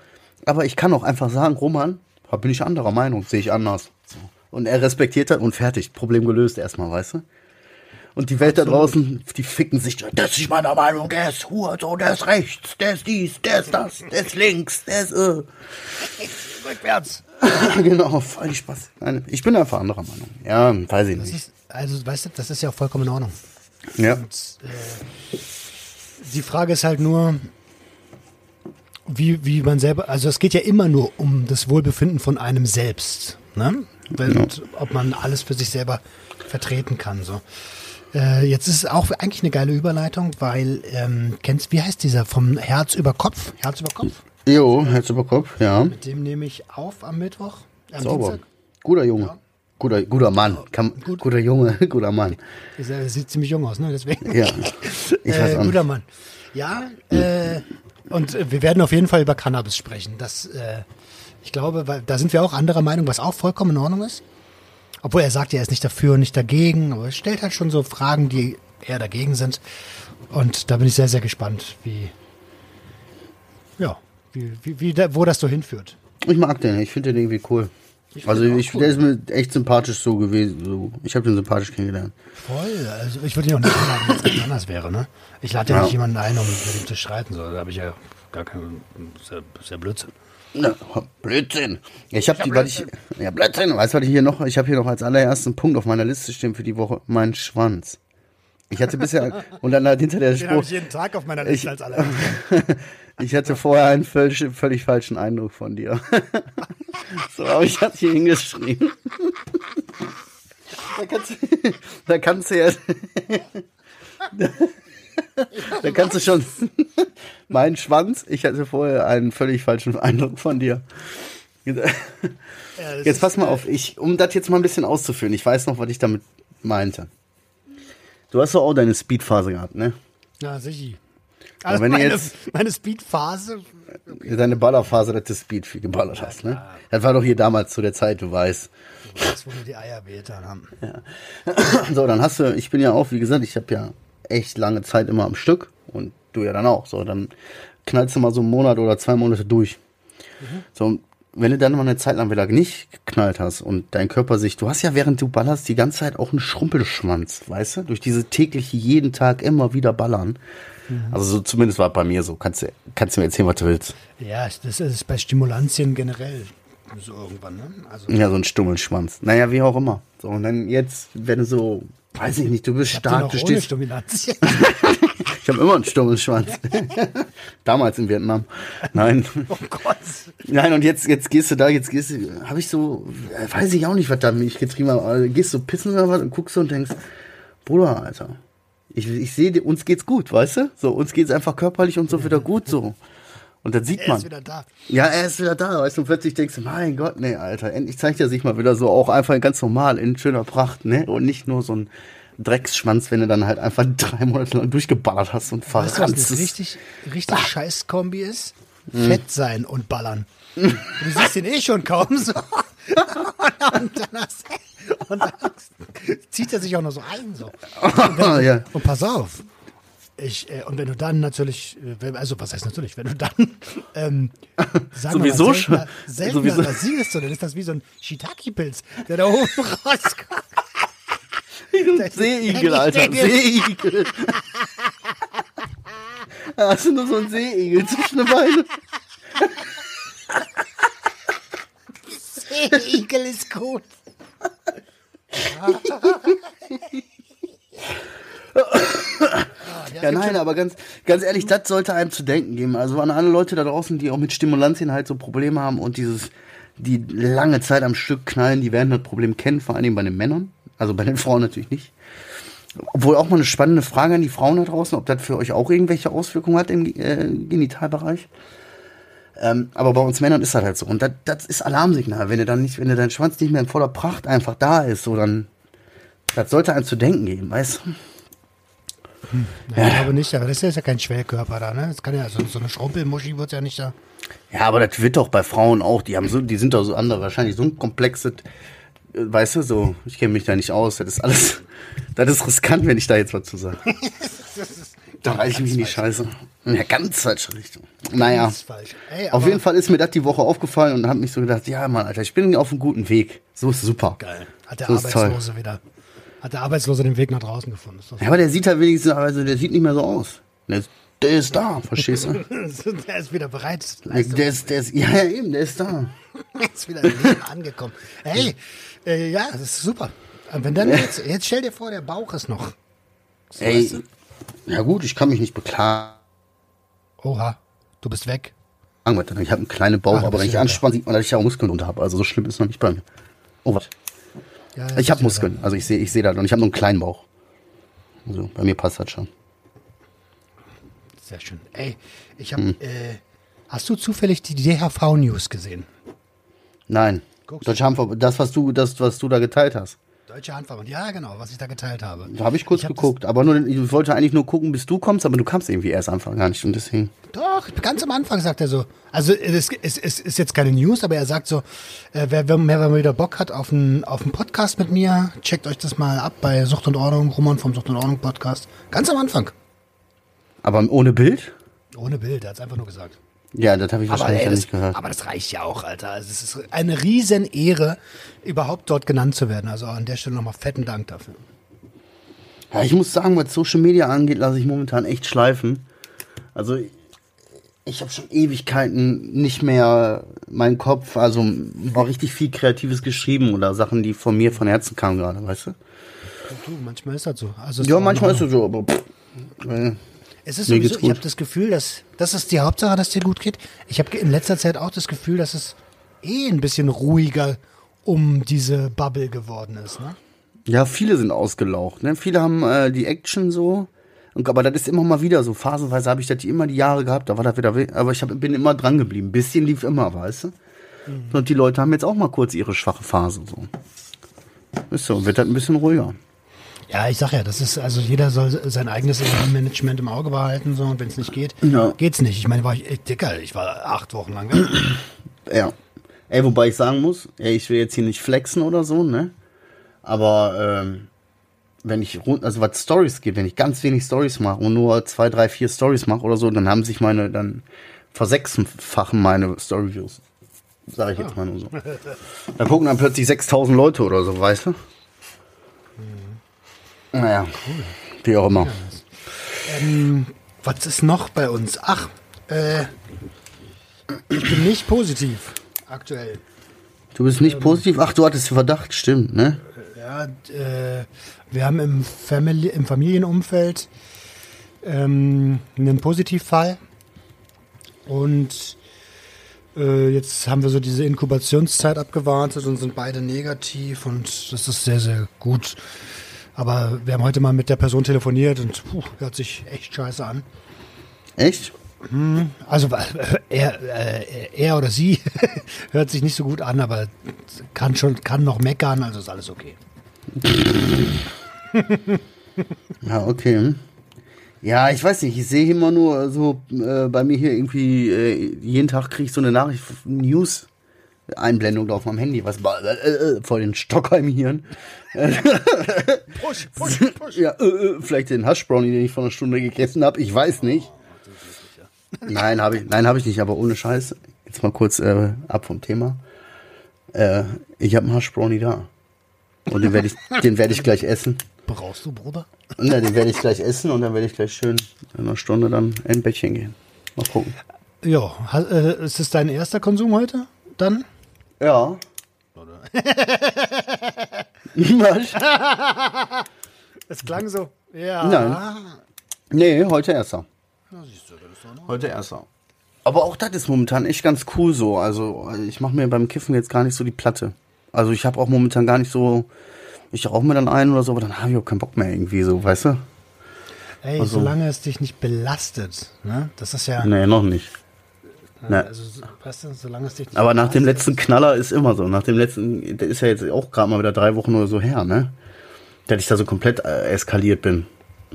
aber ich kann auch einfach sagen, Roman, da bin ich anderer Meinung, sehe ich anders. So. Und er respektiert das und fertig, Problem gelöst erstmal, weißt du? Und die Welt da draußen, die ficken sich, das ist meiner Meinung, der ist Hurensohn, der ist rechts, der ist dies, der ist das, der ist links, der ist, äh. [laughs] Rückwärts. [laughs] genau, voll Spaß. Nein, ich bin einfach anderer Meinung. Ja, weiß ich Das nicht. ist, also, weißt du, das ist ja auch vollkommen in Ordnung. Ja. Und, äh, die Frage ist halt nur, wie, wie man selber, also es geht ja immer nur um das Wohlbefinden von einem selbst, ne? Und ob man alles für sich selber vertreten kann, so. Äh, jetzt ist es auch eigentlich eine geile Überleitung, weil, ähm, kennst, wie heißt dieser vom Herz über Kopf? Herz über Kopf? Jo, Herz über Kopf, ja. Mit dem nehme ich auf am Mittwoch. Am Sauber. Dienstag. Guter Junge. Guter, guter Mann. Kann, Gut. Guter Junge, [laughs] guter Mann. Äh, sieht ziemlich jung aus, ne? Deswegen. Ja. [laughs] Ich weiß äh, guter. Mann. Ja, äh, und wir werden auf jeden Fall über Cannabis sprechen. Das, äh, ich glaube, weil, da sind wir auch anderer Meinung, was auch vollkommen in Ordnung ist. Obwohl er sagt, er ist nicht dafür und nicht dagegen, aber er stellt halt schon so Fragen, die eher dagegen sind. Und da bin ich sehr, sehr gespannt, wie, ja, wie, wie, wie da, wo das so hinführt. Ich mag den, ich finde den irgendwie cool. Ich Also ich, cool. der ist mir echt sympathisch so gewesen. So. Ich habe den sympathisch kennengelernt. Voll. Also ich würde ihn auch nicht einladen, wenn es anders wäre, ne? Ich lade ja, Ja. nicht jemanden ein, um mit ihm zu streiten. So. Da habe ich ja gar keinen. Ist ja Blödsinn. Na, Blödsinn. Ich habe die, was ich, ja Blödsinn. Weißt du, was ich hier noch? Ich habe hier noch als allerersten Punkt auf meiner Liste stehen für die Woche mein Schwanz. Ich hatte bisher [laughs] und dann halt hinter der Den Spruch. ich jeden Tag auf meiner Ich- Liste als aller. [laughs] Ich hatte vorher einen völlig, völlig falschen Eindruck von dir. [laughs] so habe ich das hier hingeschrieben. da kannst, du- da kannst du ja. [laughs] da kannst du schon. [laughs] mein Schwanz, ich hatte vorher einen völlig falschen Eindruck von dir. Jetzt pass mal auf, ich, um das jetzt mal ein bisschen auszuführen, ich weiß noch, was ich damit meinte. Du hast doch auch deine Speedphase gehabt, ne? Ja, sicher. Also wenn du meine, jetzt- [laughs] meine Speedphase. Deine Ballerphase, dass du Speed viel geballert hast, ne? Das war doch hier damals zu der Zeit, du weißt. Das, wo mir die Eier haben. [clears throat] So, dann hast du, ich bin ja auch, wie gesagt, ich habe ja echt lange Zeit immer am Stück und du ja dann auch. So, dann knallst du mal so einen Monat oder zwei Monate durch. So, und wenn du dann mal eine Zeit lang wieder nicht geknallt hast und dein Körper sich, du hast ja während du ballerst die ganze Zeit auch einen Schrumpelschwanz, weißt du? Durch diese tägliche, jeden Tag immer wieder ballern. Also so zumindest war es bei mir so. Kannst du, kannst du mir erzählen, was du willst. Ja, das ist bei Stimulantien generell so irgendwann, ne? Also, Ja, so ein Stummelschwanz. Naja, wie auch immer. So, und dann jetzt, wenn du so, weiß ich nicht, du bist ich stark, du stehst. [laughs] Ich habe immer einen Stummelschwanz. [laughs] Damals in Vietnam. Nein. [laughs] oh Gott. Nein, und jetzt, jetzt gehst du da, jetzt gehst du, habe ich so, äh, weiß ich auch nicht, was da mich getrieben hat, aber gehst du pissen oder was und guckst so und denkst, Bruder, Alter, ich, ich sehe, uns geht's gut, weißt du? So, uns geht's einfach körperlich und so wieder gut, so. Und das sieht Er man. ist wieder da. Ja, er ist wieder da, weißt du, und plötzlich denkst du, mein Gott, nee, Alter, endlich zeigt er sich mal wieder so auch einfach ganz normal in schöner Pracht, ne? Und nicht nur so ein Drecksschwanz, wenn du dann halt einfach [laughs] drei Monate lang durchgeballert hast und Weißt du, was verranzt eine richtig, richtig scheiß Kombi ist? Fett sein und ballern. [laughs] Du siehst den eh schon kaum so. [laughs] und dann, hast, und dann zieht er sich auch noch so ein. So. Ah, ja. Und pass auf. Ich, äh, und wenn du dann natürlich, äh, also was heißt natürlich, wenn du dann [laughs] ähm, sagen wir Sowieso mal, schon. seltener, seltener Sowieso. rasierst, dann ist das wie so ein Shiitake-Pilz, der da oben [laughs] rauskommt. Seeigel, Alter, Seeigel. Seeigel. Da [laughs] hast du nur so einen Seeigel zwischen den Beinen. Igel ist gut. Ja, nein, aber ganz, ganz ehrlich, das sollte einem zu denken geben. Also an alle Leute da draußen, die auch mit Stimulantien halt so Probleme haben und dieses, die lange Zeit am Stück knallen, die werden das Problem kennen, vor allen Dingen bei den Männern. Also bei den [laughs] Frauen natürlich nicht. Obwohl auch mal eine spannende Frage an die Frauen da draußen, ob das für euch auch irgendwelche Auswirkungen hat im äh, Genitalbereich. Ähm, aber bei uns Männern ist das halt so. Und das, das ist Alarmsignal. Wenn du dann nicht, wenn du dein Schwanz nicht mehr in voller Pracht einfach da ist, so dann, das sollte einem zu denken geben, weißt du? Ja, ich glaube nicht, aber das ist ja kein Schwellkörper da, ne? Das kann ja, so, so eine Schrumpelmuschi wird ja nicht da. Ja, aber das wird doch bei Frauen auch. Die haben so, die sind doch so andere, wahrscheinlich so ein komplexes, äh, weißt du, so, ich kenne mich da nicht aus. Das ist alles, [laughs] das ist riskant, wenn ich da jetzt was zu sage. [laughs] Da reiß ich mich in die Scheiße. Ja, ganz falsche Richtung. Naja. Ist falsch. Ey, Auf jeden Fall ist mir das die Woche aufgefallen und habe mich so gedacht, ja, Mann, Alter, ich bin auf einem guten Weg. So ist super. Geil. Hat der So. Arbeitslose wieder. Hat der Arbeitslose den Weg nach draußen gefunden. Ja, aber der sieht halt wenigstens, also der sieht nicht mehr so aus. Der ist, der ist da, verstehst du? [laughs] der ist wieder bereit. Der, Leistung. der ist, der ist, ja, ja, eben, der ist da. [laughs] Der ist wieder im Leben angekommen. Hey, äh, ja, das ist super. Wenn dann jetzt, jetzt stell dir vor, der Bauch ist noch. So, weißt Ey, du? ja gut, ich kann mich nicht beklagen. Oha, du bist weg. Warte, Ich habe einen kleinen Bauch, du aber wenn ich anspanne, sieht man, dass ich auch Muskeln unter habe. Also so schlimm ist es noch nicht bei mir. Oh, was? Ja, Ich habe Muskeln. Also ich sehe ich sehe das und ich habe nur einen kleinen Bauch. Also bei mir passt das schon. Sehr schön. Ey, ich habe. Hm. Äh, hast du zufällig die DHV-News gesehen? Nein. Handverband, das, was du, das, was du da geteilt hast. Deutsche Handverband. Ja, genau, was ich da geteilt habe. Da habe ich kurz Ich hab geguckt. aber nur, ich wollte eigentlich nur gucken, bis du kommst, aber du kamst irgendwie erst Anfang gar nicht. Und deswegen. Doch, ganz am Anfang sagt er so. Also es, es, es ist jetzt keine News, aber er sagt so, äh, wer, wer, wer wieder Bock hat auf einen, auf einen Podcast mit mir, checkt euch das mal ab bei Sucht und Ordnung, Roman vom Sucht und Ordnung Podcast. Ganz am Anfang. Aber ohne Bild? Ohne Bild, er hat es einfach nur gesagt. Ja, das habe ich Aber, wahrscheinlich ey, das, nicht gehört. aber das reicht ja auch, Alter. Also es ist eine riesen Ehre, überhaupt dort genannt zu werden. Also an der Stelle nochmal fetten Dank dafür. Ja, ich muss sagen, was Social Media angeht, lasse ich momentan echt schleifen. Also ich habe schon Ewigkeiten nicht mehr meinen Kopf, also war richtig viel Kreatives geschrieben oder Sachen, die von mir von Herzen kamen gerade, weißt du? Du, manchmal ist das so. Also Ja, manchmal ist es so, aber pff, äh, Es ist sowieso, ich habe das Gefühl, dass das ist die Hauptsache, dass dir gut geht. Ich habe in letzter Zeit auch das Gefühl, dass es eh ein bisschen ruhiger um diese Bubble geworden ist. Ne? ja, viele sind ausgelaucht, ne? Viele haben äh, die Action so, und, aber das ist immer mal wieder so. Phasenweise habe ich das immer die Jahre gehabt, da war das wieder, we- aber ich hab, bin immer dran geblieben. Ein bisschen lief immer, weißt du? Und die Leute haben jetzt auch mal kurz ihre schwache Phase so. Ist so, wird halt ein bisschen ruhiger. Ja, ich sag ja, das ist also jeder soll sein eigenes Management im Auge behalten so und wenn es nicht geht, Ja. geht's nicht. Ich meine, war ich ey, dicker, ich war acht Wochen lang weg. Ja. Ey, wobei ich sagen muss, ey, ich will jetzt hier nicht flexen oder so, ne? Aber ähm, wenn ich, rund- also was Stories geht, wenn ich ganz wenig Stories mache und nur zwei, drei, vier Stories mache oder so, dann haben sich meine, dann versechsfachen meine Story-Views. Sag ich jetzt mal nur so. Da gucken dann plötzlich 6000 Leute oder so, weißt du? Naja, wie auch immer. Was ist noch bei uns? Ach, äh, ich bin nicht positiv aktuell. Du bist nicht positiv? Ach, du hattest Verdacht, stimmt, ne? Ja, äh, wir haben im, Famili im Familienumfeld ähm, einen Positivfall und äh, jetzt haben wir so diese Inkubationszeit abgewartet und sind beide negativ und das ist sehr, sehr gut. Aber wir haben heute mal mit der Person telefoniert und puh, hört sich echt scheiße an. Echt? Also äh, [laughs] er, äh, er oder sie [laughs] hört sich nicht so gut an, aber kann schon kann noch meckern, also ist alles okay. [laughs] Ja, okay. hm. Ja, ich weiß nicht, ich sehe immer nur so äh, bei mir hier irgendwie, äh, jeden Tag kriege ich so eine Nachricht, News. Einblendung da auf meinem Handy, was äh, äh, vor den Stockheim-Hirn. [laughs] Push, push, push. Ja, äh, äh, vielleicht den Haschbrownie, den ich vor einer Stunde gegessen habe, ich weiß nicht. Nein, habe ich, nein, habe ich nicht, aber ohne Scheiß. Jetzt mal kurz äh, ab vom Thema. Äh, ich habe einen Haschbrownie da. Und den werde ich, [laughs] den werde ich gleich essen. Brauchst du, Bruder? Ja, den werde ich gleich essen und dann werde ich gleich schön in einer Stunde dann in ein Bettchen gehen. Mal gucken. Ja, äh, ist das dein erster Konsum heute? Dann? Ja. Was? [laughs] [laughs] Es klang so. Ja. Nein. Nee, heute erster. Heute erster. Aber auch das ist momentan echt ganz cool so. Also ich mache mir beim Kiffen jetzt gar nicht so die Platte. Also ich habe auch momentan gar nicht so, ich rauche mir dann ein oder so, aber dann habe ich auch keinen Bock mehr irgendwie so, weißt du? Ey, Also- solange es dich nicht belastet, ne? Das ist ja. Nee, noch nicht. Ne. Also, weißt du, solange es dich nicht Aber nach dem letzten Knaller ist immer so. Nach dem letzten, der ist ja jetzt auch gerade mal wieder drei Wochen oder so her, ne? Dass ich da so komplett äh, eskaliert bin.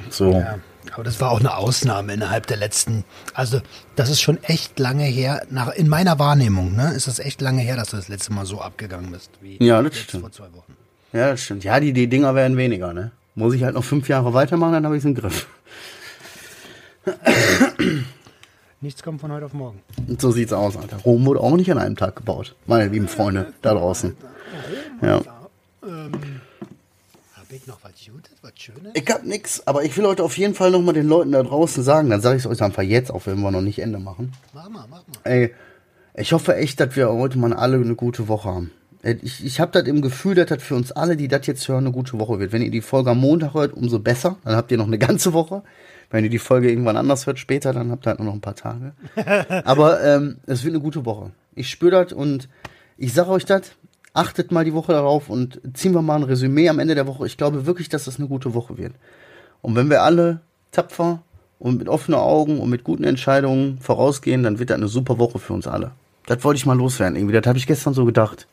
So. Ja, aber das war auch eine Ausnahme innerhalb der letzten. Also, das ist schon echt lange her. Nach, in meiner Wahrnehmung, ne, ist das echt lange her, dass du das letzte Mal so abgegangen bist wie Ja, das stimmt. vor zwei Wochen. Ja, das stimmt. Ja, die, die Dinger werden weniger, ne? Muss ich halt noch fünf Jahre weitermachen, dann habe ich es im Griff. Nichts kommt von heute auf morgen. Und so sieht's aus, Alter. Rom wurde auch nicht an einem Tag gebaut. Meine lieben Freunde da draußen. Ja. Hab ich noch was Gutes, was Schönes? Ich hab nix, aber ich will heute auf jeden Fall nochmal den Leuten da draußen sagen, dann sage ich es euch einfach jetzt, auch wenn wir noch nicht Ende machen. Mach mal, mach mal. Ey, ich hoffe echt, dass wir heute mal alle eine gute Woche haben. Ey, Ich, ich habe das im Gefühl, dass das für uns alle, die das jetzt hören, eine gute Woche wird. Wenn ihr die Folge am Montag hört, umso besser. Dann habt ihr noch eine ganze Woche. Wenn ihr die Folge irgendwann anders hört, später, dann habt ihr halt nur noch ein paar Tage. [laughs] Aber ähm, es wird eine gute Woche. Ich spüre das und ich sage euch das. Achtet mal die Woche darauf und ziehen wir mal ein Resümee am Ende der Woche. Ich glaube wirklich, dass das eine gute Woche wird. Und wenn wir alle tapfer und mit offenen Augen und mit guten Entscheidungen vorausgehen, dann wird das eine super Woche für uns alle. Das wollte ich mal loswerden. Irgendwie, das habe ich gestern so gedacht.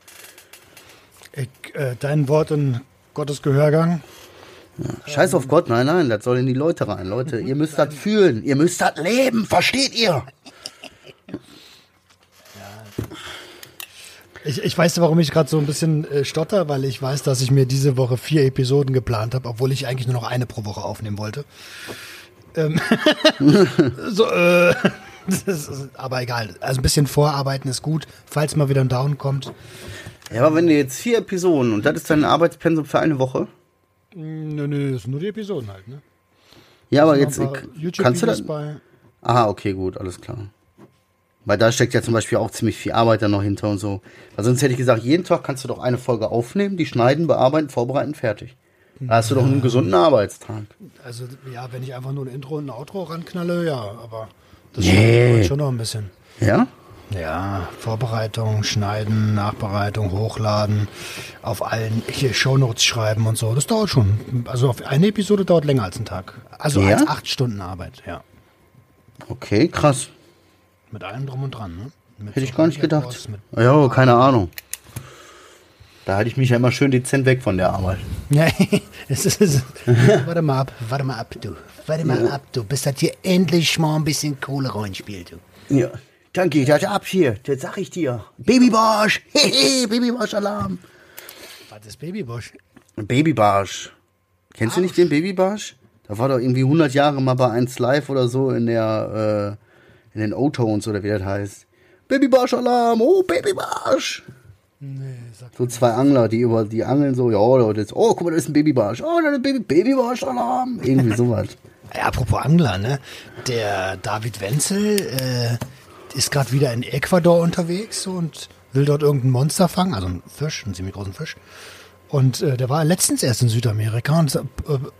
Ich, äh, dein Wort in Gottes Gehörgang. Scheiß auf Gott, nein, nein, das soll in die Leute rein. Leute, ihr müsst das fühlen, ihr müsst das leben, versteht ihr? Ich, ich weiß, warum ich gerade so ein bisschen äh, stotter, weil ich weiß, dass ich mir diese Woche vier Episoden geplant habe, obwohl ich eigentlich nur noch eine pro Woche aufnehmen wollte. Ähm, [laughs] so, äh, [laughs] ist, aber egal. Also ein bisschen vorarbeiten ist gut, falls mal wieder ein Down kommt. Ja, aber wenn du jetzt vier Episoden und das ist dein Arbeitspensum für eine Woche, Nö, nö, das sind nur die Episoden halt, ne? ja, aber jetzt äh, kannst du das. Bei. Aha, okay, gut, alles klar. Weil da steckt ja zum Beispiel auch ziemlich viel Arbeit dann noch hinter und so. Weil sonst hätte ich gesagt, jeden Tag kannst du doch eine Folge aufnehmen, die schneiden, bearbeiten, vorbereiten, fertig. Da hast du doch einen gesunden Arbeitstag. Also, ja, wenn ich einfach nur ein Intro und ein Outro ranknalle, ja, aber das Nee. schon noch ein bisschen. Ja? Ja, Vorbereitung, Schneiden, Nachbereitung, Hochladen, auf allen hier Shownotes schreiben und so. Das dauert schon. Also auf eine Episode dauert länger als ein Tag. Also Ja? als acht Stunden Arbeit, ja. Okay, krass. Mit allem drum und dran, ne? Mit Hätte ich gar nicht gedacht. Ja, keine Ahnung. Da halte ich mich ja immer schön dezent weg von der Arbeit. ja, [laughs] es ist, es ist, [laughs] warte mal ab, warte mal ab, du. Warte mal ab, du. Bis das hier endlich mal ein bisschen Kohle reinspielt, du. Ja. Dann geht das ab hier, das sag ich dir. Babybarsch, [laughs] hehe, Babybarsch-Alarm. Was ist Babybusch? Babybarsch. Kennst du nicht den Babybarsch? Da war doch irgendwie 100 Jahre mal bei 1 Live oder so in der, äh, in den O-Tones oder wie das heißt. Babybarsch-Alarm, oh, Babybarsch. Nee, sag So zwei Angler, die über die angeln so, ja, das, oh, guck mal, das ist ein Babybarsch. Oh, da ist ein Baby, Babybarsch-Alarm. Irgendwie sowas. [laughs] Ja, apropos Angler, ne? Der David Wenzel äh, ist gerade wieder in Ecuador unterwegs und will dort irgendein Monster fangen, also einen Fisch, einen ziemlich großen Fisch. Und äh, der war letztens erst in Südamerika und äh,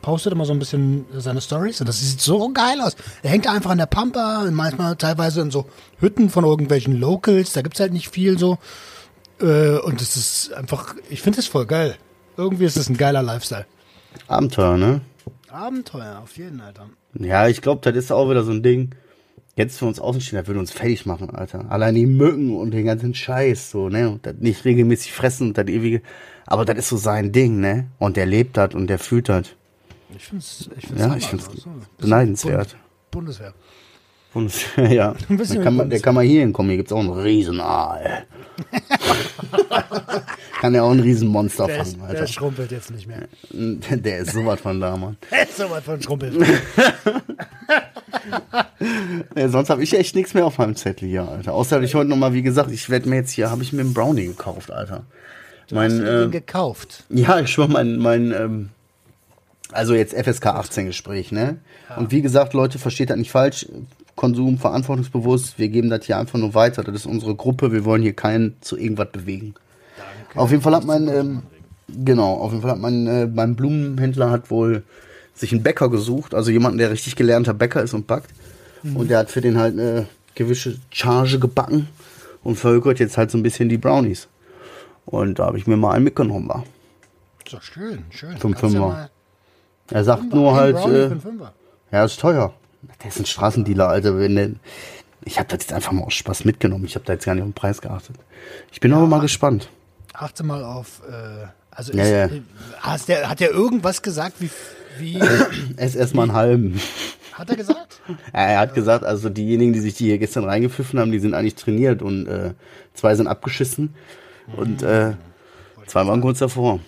postet immer so ein bisschen seine Stories und das sieht so geil aus. Er hängt einfach an der Pampa, manchmal teilweise in so Hütten von irgendwelchen Locals, da gibt's halt nicht viel so. Äh, und es ist einfach, ich finde es voll geil. Irgendwie ist es ein geiler Lifestyle. Abenteuer, ne? Abenteuer, auf jeden, Alter. Ja, ich glaube, das ist auch wieder so ein Ding. Jetzt für uns Außenstehender würde uns fertig machen, Alter. Allein die Mücken und den ganzen Scheiß, so, ne? Und das nicht regelmäßig fressen und das ewige. Aber das ist so sein Ding, ne? Und der lebt das und der fühlt das. Ich finde es ich find's Ja, ich find's beneidenswert. Bund Bundeswehr. Und, [laughs] ja, da kann man, der kann mal hier hinkommen. Hier gibt's auch einen Riesenaal. [laughs] kann ja auch ein Riesenmonster Der, ist, fangen, der Alter. schrumpelt jetzt nicht mehr. [laughs] Der ist sowas von da, Mann. Der ist so weit von schrumpelt. Nee, sonst habe ich echt nichts mehr auf meinem Zettel hier, Alter. Außer ich heute nochmal, wie gesagt, ich werde mir jetzt hier, habe ich mir einen Brownie gekauft, Alter. mein, Hast du äh, den gekauft? Ja, ich schwör, mein, mein, ähm, also jetzt FSK 18 Gespräch, ne? Und wie gesagt, Leute, versteht das nicht falsch. Konsum verantwortungsbewusst. Wir geben das hier einfach nur weiter. Das ist unsere Gruppe. Wir wollen hier keinen zu irgendwas bewegen. Auf jeden Fall hat mein, ähm, genau, auf jeden Fall hat mein, äh, mein Blumenhändler hat wohl sich einen Bäcker gesucht. Also jemanden, der richtig gelernter Bäcker ist und backt. Und der hat für den halt eine gewisse Charge gebacken und verhökert jetzt halt so ein bisschen die Brownies. Und da habe ich mir mal einen mitgenommen. War. Ist doch schön, schön. Ja Fünfer. mal- Er sagt nur halt, Brownie äh, ja, ist teuer. Der ist ein Straßendealer, Alter. Wenn der, ich habe das jetzt einfach mal aus Spaß mitgenommen. Ich habe da jetzt gar nicht auf den Preis geachtet. Ich bin aber mal gespannt. Achte mal auf, äh, also Ja, ist, ja. äh, Hast der, hat der irgendwas gesagt, wie, wie [coughs] Ess erstmal einen halben. hat er gesagt? [laughs] Er hat gesagt, also diejenigen, die sich die hier gestern reingepfiffen haben, die sind eigentlich trainiert und äh, zwei sind abgeschissen und äh, zwei waren kurz davor.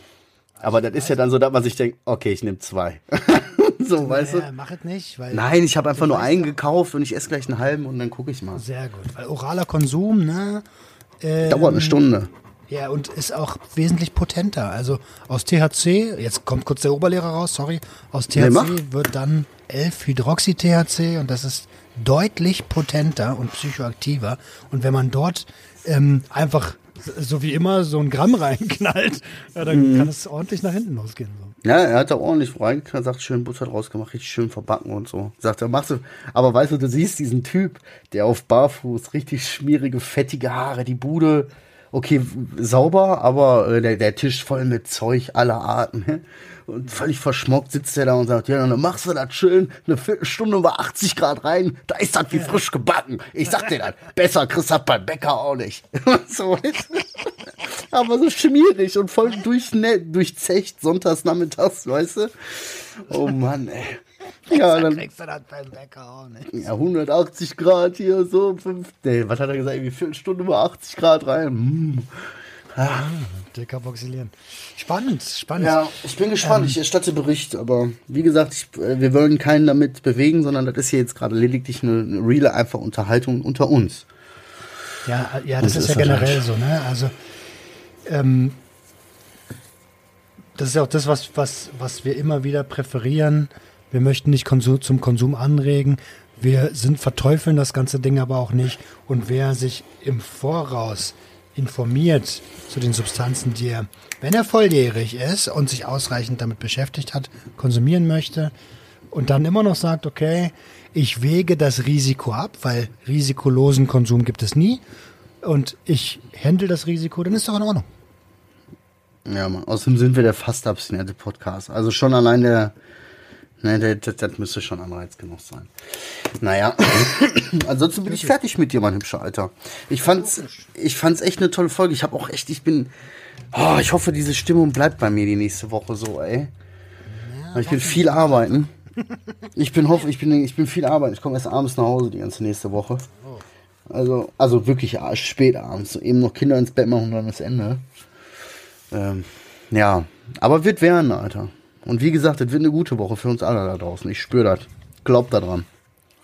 Aber das ist ja dann so, dass man sich denkt, okay, ich nehme zwei. [laughs] so, weißt du? mach es nicht, weil Nein, ich habe einfach nur einen gekauft und ich esse gleich einen halben und dann gucke ich mal. sehr gut, weil oraler Konsum, ne? Ähm, Dauert eine Stunde. Ja, und ist auch wesentlich potenter. Also aus THC, jetzt kommt kurz der Oberlehrer raus, sorry, aus Nee, THC mach. wird dann 11-Hydroxy-THC und das ist deutlich potenter und psychoaktiver. Und wenn man dort ähm, einfach, so wie immer, so ein Gramm reinknallt, ja, dann Mhm. kann es ordentlich nach hinten losgehen. So. Ja, er hat da ordentlich reingeknallt, sagt schön Butter draus gemacht, richtig schön verbacken und so. Sagt er, machst du, aber weißt du, du siehst diesen Typ, der auf Barfuß, richtig schmierige, fettige Haare, die Bude, okay, sauber, aber äh, der, der Tisch voll mit Zeug aller Arten. ne? Und völlig verschmockt sitzt er da und sagt, ja, dann machst du das schön, eine Viertelstunde bei 80 Grad rein, da ist das wie frisch gebacken. Ich sag dir das, besser kriegst das beim Bäcker auch nicht. [laughs] so, [laughs] aber so schmierig und voll durchnä- durchzecht sonntags nachmittags, weißt du? Oh Mann, ey. Ja, dann Kriegst du das beim Bäcker auch nicht. ja, 180 Grad hier, so fünf, nee, was hat er gesagt, irgendwie Viertelstunde bei 80 Grad rein. Hm. Dekarboxylieren. Spannend, spannend. Ja, ich bin gespannt, ich erstatte Bericht, aber wie gesagt, ich, äh, wir wollen keinen damit bewegen, sondern das ist hier jetzt gerade lediglich eine, eine reale einfach Unterhaltung unter uns. Ja, ja das ist ja ist das generell halt. so, ne? Also, ähm, das ist ja auch das, was, was, was wir immer wieder präferieren. Wir möchten nicht Konsum, zum Konsum anregen. Wir sind verteufeln das ganze Ding aber auch nicht. Und wer sich im Voraus informiert zu den Substanzen, die er, wenn er volljährig ist und sich ausreichend damit beschäftigt hat, konsumieren möchte und dann immer noch sagt, okay, ich wege das Risiko ab, weil risikolosen Konsum gibt es nie und ich handle das Risiko, dann ist doch in Ordnung. Ja, Mann. Außerdem sind wir der fast abstinente Podcast. Also schon allein der, ne, das, das müsste schon Anreiz genug sein. Naja, [coughs] ansonsten bin ich fertig mit dir, mein hübscher Alter. Ich fand's, ich fand's echt eine tolle Folge. Ich habe auch echt, ich bin, oh, ich hoffe, diese Stimmung bleibt bei mir die nächste Woche so, ey. Weil ich bin viel arbeiten. Ich bin hoffe, ich bin, ich bin viel arbeiten. Ich komme erst abends nach Hause die ganze nächste Woche. Also, also wirklich spät abends. So eben noch Kinder ins Bett machen und dann ist Ende. Ähm, ja, aber wird werden, Alter. Und wie gesagt, es wird eine gute Woche für uns alle da draußen. Ich spüre das. Glaub da dran.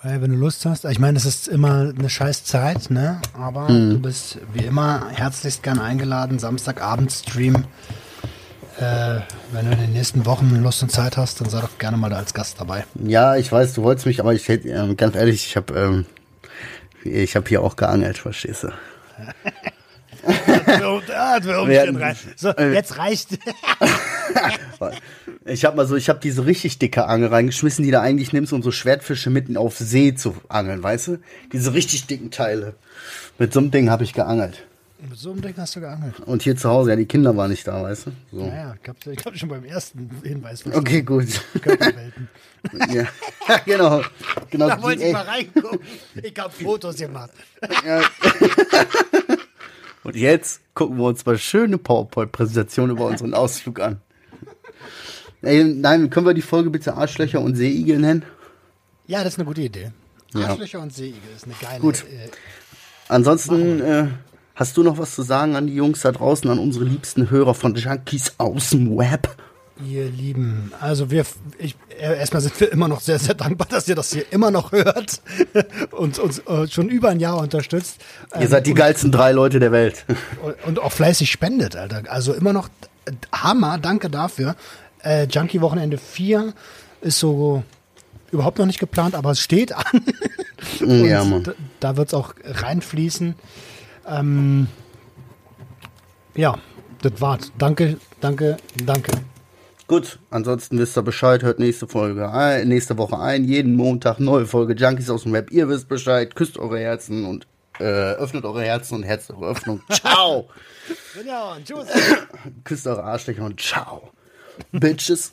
Hey, wenn du Lust hast, ich meine, es ist immer eine scheiß Zeit, ne? Aber du bist wie immer herzlichst gern eingeladen. Samstagabend Stream. Äh, wenn du in den nächsten Wochen Lust und Zeit hast, dann sei doch gerne mal da als Gast dabei. Ja, ich weiß, du wolltest mich, aber ich hätte, ähm, ganz ehrlich, ich habe ähm, ich hab hier auch geangelt, verstehst du? [laughs] [laughs] ah. So, jetzt reicht. [laughs] Ich habe mal so, ich habe diese richtig dicke Angel reingeschmissen, die du eigentlich nimmst, um so Schwertfische mitten auf See zu angeln, weißt du? Diese richtig dicken Teile. Mit so einem Ding habe ich geangelt. Mit so einem Ding hast du geangelt. Und hier zu Hause, ja, die Kinder waren nicht da, weißt du? So. Naja, ich glaube glaub schon beim ersten Hinweis. Okay, gut. [laughs] ja. ja, genau. genau Da wollte ich mal reingucken. Ich habe Fotos gemacht. Und jetzt gucken wir uns mal schöne PowerPoint-Präsentation über unseren Ausflug an. Ey, nein, können wir die Folge bitte Arschlöcher und Seeigel nennen? Ja, das ist eine gute Idee. Ja. Arschlöcher und Seeigel ist eine geile Gut. Äh, Ansonsten äh, hast du noch was zu sagen an die Jungs da draußen, an unsere liebsten Hörer von Junkies aus dem Web? Ihr Lieben, also wir, ich, erstmal sind wir immer noch sehr, sehr dankbar, dass ihr das hier immer noch hört [laughs] und uns äh, schon über ein Jahr unterstützt. Ihr Ähm, seid die geilsten drei Leute der Welt. und, [laughs] und auch fleißig spendet, Alter. Also immer noch äh, Hammer, danke dafür. Äh, Junkie Wochenende 4 ist so überhaupt noch nicht geplant, aber es steht an. [laughs] ja, Und Mann. Da, da wird es auch reinfließen. Ähm, ja, das war's. Danke, danke, danke. Gut, ansonsten wisst ihr Bescheid, hört nächste Folge ein, nächste Woche ein, jeden Montag neue Folge Junkies aus dem Web. Ihr wisst Bescheid, küsst eure Herzen und äh, öffnet eure Herzen und Herz eure Öffnung. Ciao! Ja, tschüss. küsst eure Arschlöcher und ciao. Bitches.